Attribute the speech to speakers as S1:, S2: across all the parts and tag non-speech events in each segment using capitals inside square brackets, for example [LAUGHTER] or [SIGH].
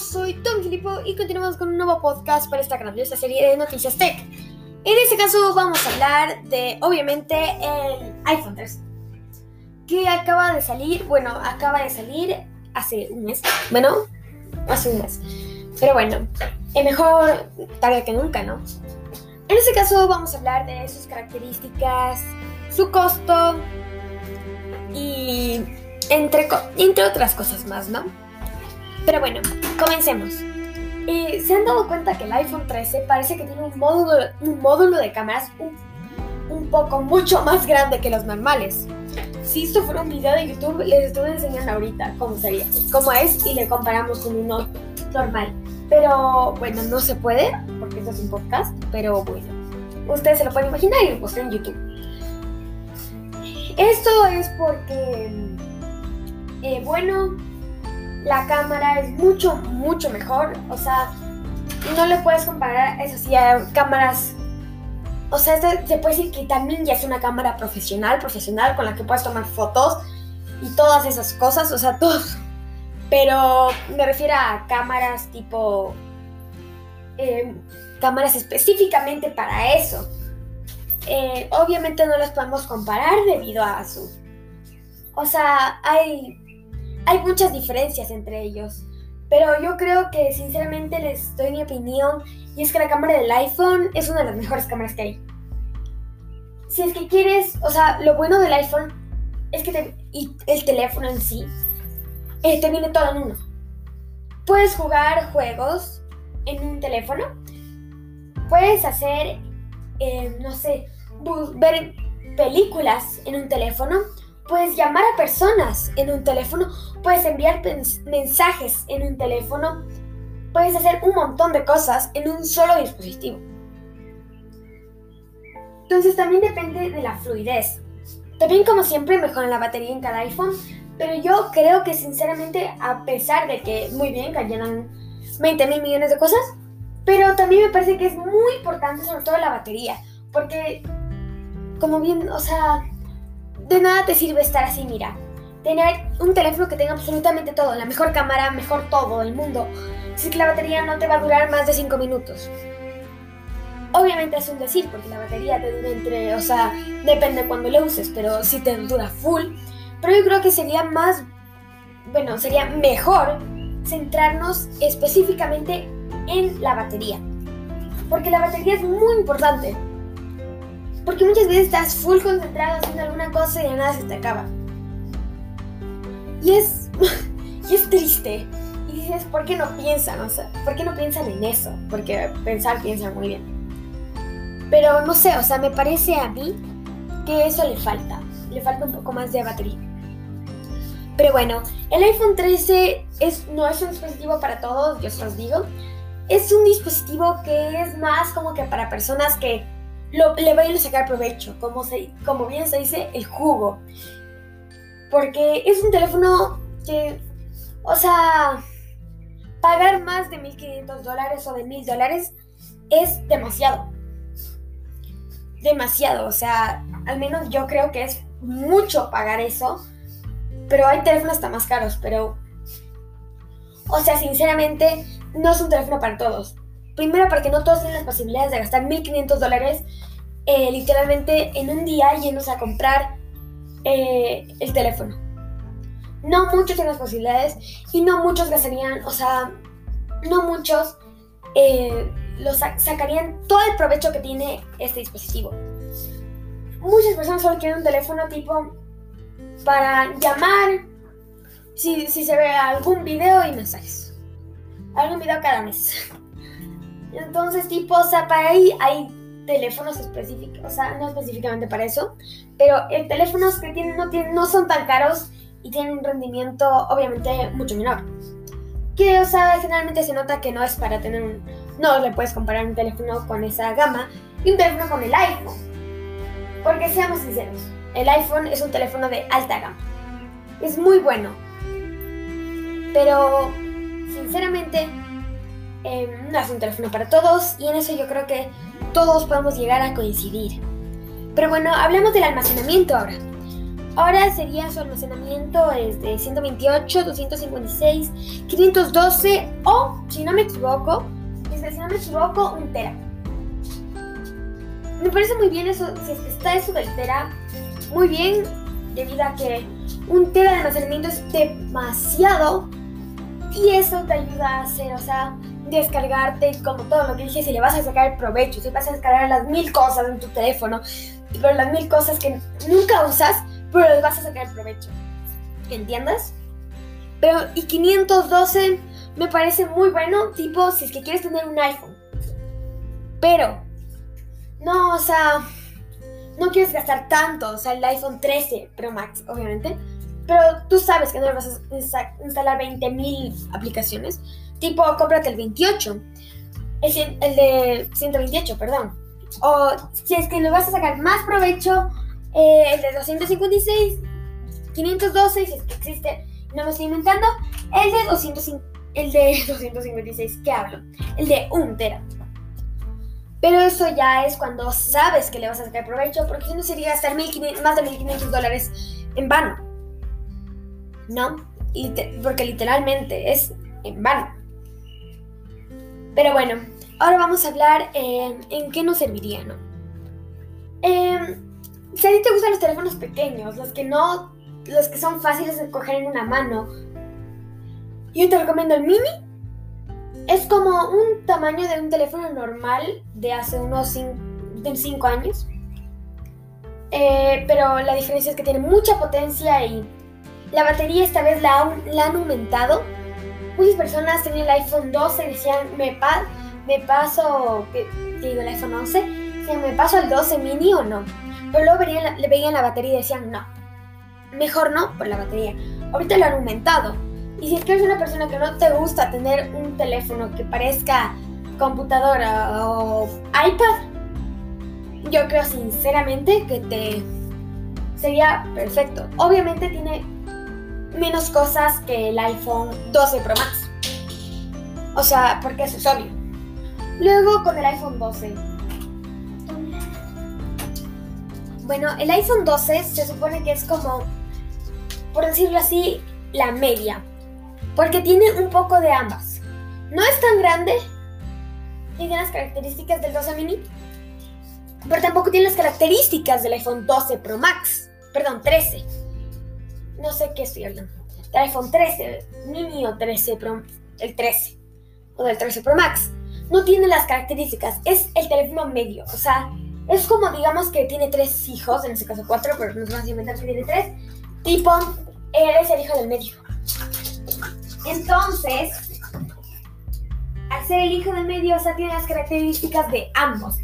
S1: soy Tom Filipo y continuamos con un nuevo podcast para esta grandiosa serie de Noticias Tech. En este caso vamos a hablar de, obviamente, el iPhone 3, que acaba de salir, bueno, acaba de salir hace un mes, bueno, hace un mes, pero bueno, es mejor tarde que nunca, ¿no? En este caso vamos a hablar de sus características, su costo y entre, entre otras cosas más, ¿no? Pero bueno, comencemos. Eh, ¿Se han dado cuenta que el iPhone 13 parece que tiene un módulo, un módulo de cámaras un, poco mucho más grande que los normales? Si esto fuera un video de YouTube, les estoy enseñando ahorita cómo sería, cómo es y le comparamos con uno normal. Pero bueno, no se puede porque esto es un podcast, pero bueno, ustedes se lo pueden imaginar y lo posté en YouTube. Esto es porque, eh, bueno, la cámara es mucho, mucho mejor. O sea, no le puedes comparar, eso sí, a cámaras. O sea, este, se puede decir que también ya es una cámara profesional, profesional, con la que puedes tomar fotos y todas esas cosas, o sea, [LAUGHS] todo. Pero me refiero a cámaras tipo. Em, cámaras específicamente para eso. Eh, obviamente no las podemos comparar debido a su. O sea, hay hay muchas diferencias entre ellos. Pero yo creo que sinceramente les doy mi opinión y es que la cámara del iPhone es una de las mejores cámaras que hay. Si es que quieres, o sea, lo bueno del iPhone es que te, y el teléfono en sí eh, te viene todo en uno. Puedes jugar juegos en un teléfono. Puedes hacer, eh, no sé, ver películas en un teléfono Puedes llamar a personas en un teléfono, puedes enviar mensajes en un teléfono, puedes hacer un montón de cosas en un solo dispositivo. Entonces también depende de la fluidez. También como siempre mejoran la batería en cada iPhone, pero yo creo que sinceramente a pesar de que muy bien llenan 20 mil millones de cosas, pero también me parece que es muy importante sobre todo la batería, porque como bien, o sea, de nada te sirve estar así, mira. Tener un teléfono que tenga absolutamente todo, la mejor cámara, mejor todo del mundo. Si que la batería no te va a durar más de 5 minutos. Obviamente es un decir, porque la batería te dura entre, o sea, depende cuando le uses, pero si te dura full. Pero yo creo que sería más, bueno, sería mejor centrarnos específicamente en la batería. Porque la batería es muy importante. Porque muchas veces estás full concentrado haciendo alguna cosa y de nada se te acaba. Y es, [LAUGHS] y es triste. Y dices, ¿por qué no piensan? O sea, ¿por qué no piensan en eso? Porque pensar piensan muy bien. Pero no sé, o sea, me parece a mí que eso le falta. Le falta un poco más de batería. Pero bueno, el iPhone 13 es, no es un dispositivo para todos, yo os digo. Es un dispositivo que es más como que para personas que le va a ir a sacar provecho, como, se, como bien se dice, el jugo. Porque es un teléfono que, o sea, pagar más de 1.500 dólares o de 1.000 dólares es demasiado. Demasiado, o sea, al menos yo creo que es mucho pagar eso. Pero hay teléfonos hasta más caros, pero... O sea, sinceramente, no es un teléfono para todos. Primero porque no todos tienen las posibilidades de gastar 1.500 dólares eh, literalmente en un día yéndose a comprar eh, el teléfono. No muchos tienen las posibilidades y no muchos gastarían, o sea, no muchos eh, sacarían todo el provecho que tiene este dispositivo. Muchas personas solo quieren un teléfono tipo para llamar, si, si se ve algún video y mensajes. Algún video cada mes. Entonces, tipo, o sea, para ahí hay teléfonos específicos, o sea, no específicamente para eso, pero el teléfonos que tienen no, tienen no son tan caros y tienen un rendimiento obviamente mucho menor. Que, o sea, generalmente se nota que no es para tener un... No le puedes comparar un teléfono con esa gama y un teléfono con el iPhone. Porque seamos sinceros, el iPhone es un teléfono de alta gama. Es muy bueno. Pero, sinceramente, Em, no un teléfono para todos y en eso yo creo que todos podemos llegar a coincidir. Pero bueno, hablemos del almacenamiento ahora. Ahora sería su almacenamiento es de 128, 256, 512 o, si no me equivoco, si no me equivoco, un tera. Me parece muy bien eso, si está eso del tera, muy bien, debido a que un tera de almacenamiento es demasiado y eso te ayuda a hacer, o sea, descargarte como todo lo que dije, si le vas a sacar provecho, si vas a descargar las mil cosas en tu teléfono, pero las mil cosas que nunca usas, pero les vas a sacar provecho. ¿Entiendes? Pero, y 512 me parece muy bueno, tipo, si es que quieres tener un iPhone. Pero, no, o sea, no quieres gastar tanto, o sea, el iPhone 13 Pro Max, obviamente. Pero tú sabes que no le vas a instalar 20.000 aplicaciones. Tipo, cómprate el 28. El, el de 128, perdón. O si es que le vas a sacar más provecho, eh, el de 256, 512, si es que existe, no me estoy inventando, el de 250, el de [LAUGHS] 256, ¿qué hablo? El de 1 tera. Pero eso ya es cuando sabes que le vas a sacar provecho, porque si no sería gastar más de 1500 dólares en vano. ¿No? porque literalmente es en vano. Pero bueno, ahora vamos a hablar eh, en qué nos serviría, ¿no? Eh, si a ti te gustan los teléfonos pequeños, los que no, los que son fáciles de coger en una mano, yo te recomiendo el mini. Es como un tamaño de un teléfono normal de hace unos 5 años. Eh, pero la diferencia es que tiene mucha potencia y la batería esta vez la, la han aumentado. Muchas personas tenían el iPhone 12 y decían, me, me paso, el iPhone 11, decían, me paso al 12 mini o no. Pero luego le veían la batería y decían, no, mejor no por la batería. Ahorita lo han aumentado. Y si es que eres una persona que no te gusta tener un teléfono que parezca computadora o iPad, yo creo sinceramente que te sería perfecto. Obviamente tiene menos cosas que el iPhone 12 Pro Max. O sea, porque eso es obvio. Luego con el iPhone 12 Bueno, el iPhone 12 se supone que es como, por decirlo así, la media. Porque tiene un poco de ambas. No es tan grande, tiene las características del 12 mini, pero tampoco tiene las características del iPhone 12 Pro Max. Perdón, 13. No sé qué estoy hablando. Del iPhone 13 mini o 13 Pro, el 13 o del 13 Pro Max. No tiene las características, es el teléfono medio, o sea, es como, digamos, que tiene tres hijos, en este caso cuatro, pero nos vamos a inventar que tiene tres. Tipo, eres el hijo del medio. Entonces, al ser el hijo del medio, o sea, tiene las características de ambos.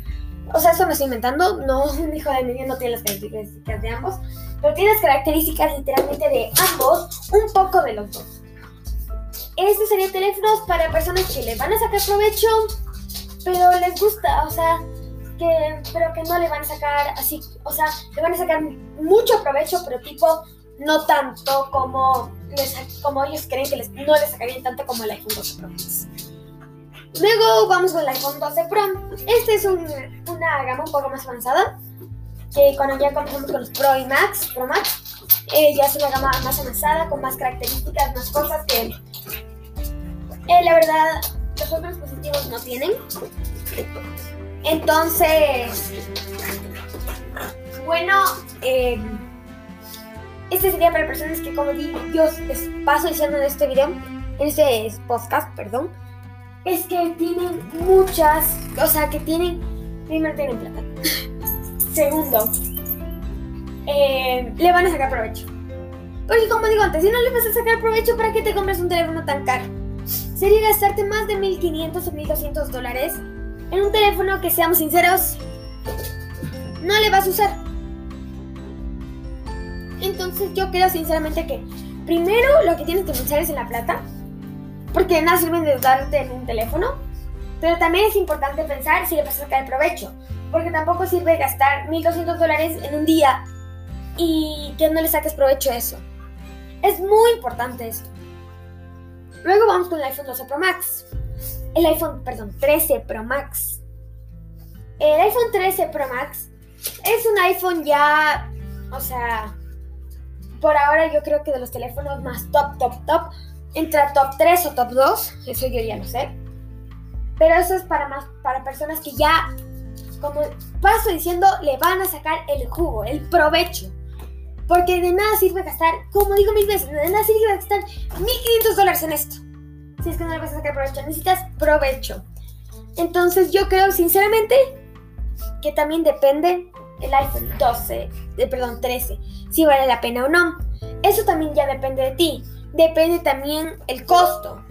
S1: O sea, eso me estoy inventando, no, [LAUGHS] un hijo del medio no tiene las características de ambos, pero tiene las características literalmente de ambos, un poco de los dos. Estos serían teléfonos para personas que les van a sacar provecho, pero les gusta, o sea, pero que no le van a sacar así, o sea, le van a sacar mucho provecho, pero tipo no tanto como, como ellos creen que les, no les sacarían tanto como el iPhone 12 Pro Luego vamos con el iPhone 12 Pro. Este es una gama un poco más avanzada, que cuando ya comenzamos con los Pro y Max, Pro Max, eh, ya es una gama más avanzada, con más características, más cosas que eh, la verdad los otros dispositivos no tienen. Entonces, bueno, eh, este sería para personas que, como digo, yo les paso diciendo en este video, en este podcast, perdón, es que tienen muchas, o sea, que tienen, primero tienen plata, segundo, eh, le van a sacar provecho. Porque como digo antes, si no le vas a sacar provecho, ¿para qué te compras un teléfono tan caro? Sería gastarte más de 1.500 o 1.200 dólares en un teléfono que, seamos sinceros, no le vas a usar. Entonces yo creo sinceramente que primero lo que tienes que pensar es en la plata, porque nada sirve de darte en un teléfono, pero también es importante pensar si le vas a sacar el provecho, porque tampoco sirve gastar 1.200 dólares en un día y que no le saques provecho a eso. Es muy importante esto. Luego vamos con el iPhone 12 Pro Max el iPhone, perdón, 13 Pro Max. El iPhone 13 Pro Max es un iPhone ya, o sea, por ahora yo creo que de los teléfonos más top, top, top, entra top 3 o top 2, eso yo ya lo sé. Pero eso es para más para personas que ya, como paso diciendo, le van a sacar el jugo, el provecho. Porque de nada sirve gastar, como digo mil veces, de nada sirve gastar 1500 dólares en esto. Si es que no le vas a sacar provecho, necesitas provecho. Entonces yo creo sinceramente que también depende el iPhone 12, de, perdón, 13, si vale la pena o no. Eso también ya depende de ti. Depende también el costo.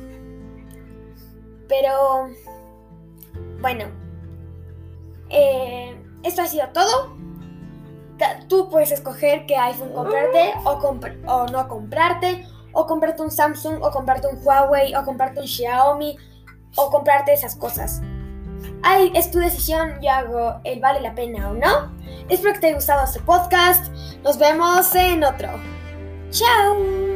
S1: Pero, bueno, eh, esto ha sido todo. Tú puedes escoger qué iPhone comprarte o, o no comprarte, o comprarte un Samsung, o comprarte un Huawei, o comprarte un Xiaomi, o comprarte esas cosas. Ay, es tu decisión, yo hago el vale la pena o no. Espero que te haya gustado este podcast. Nos vemos en otro. Chao.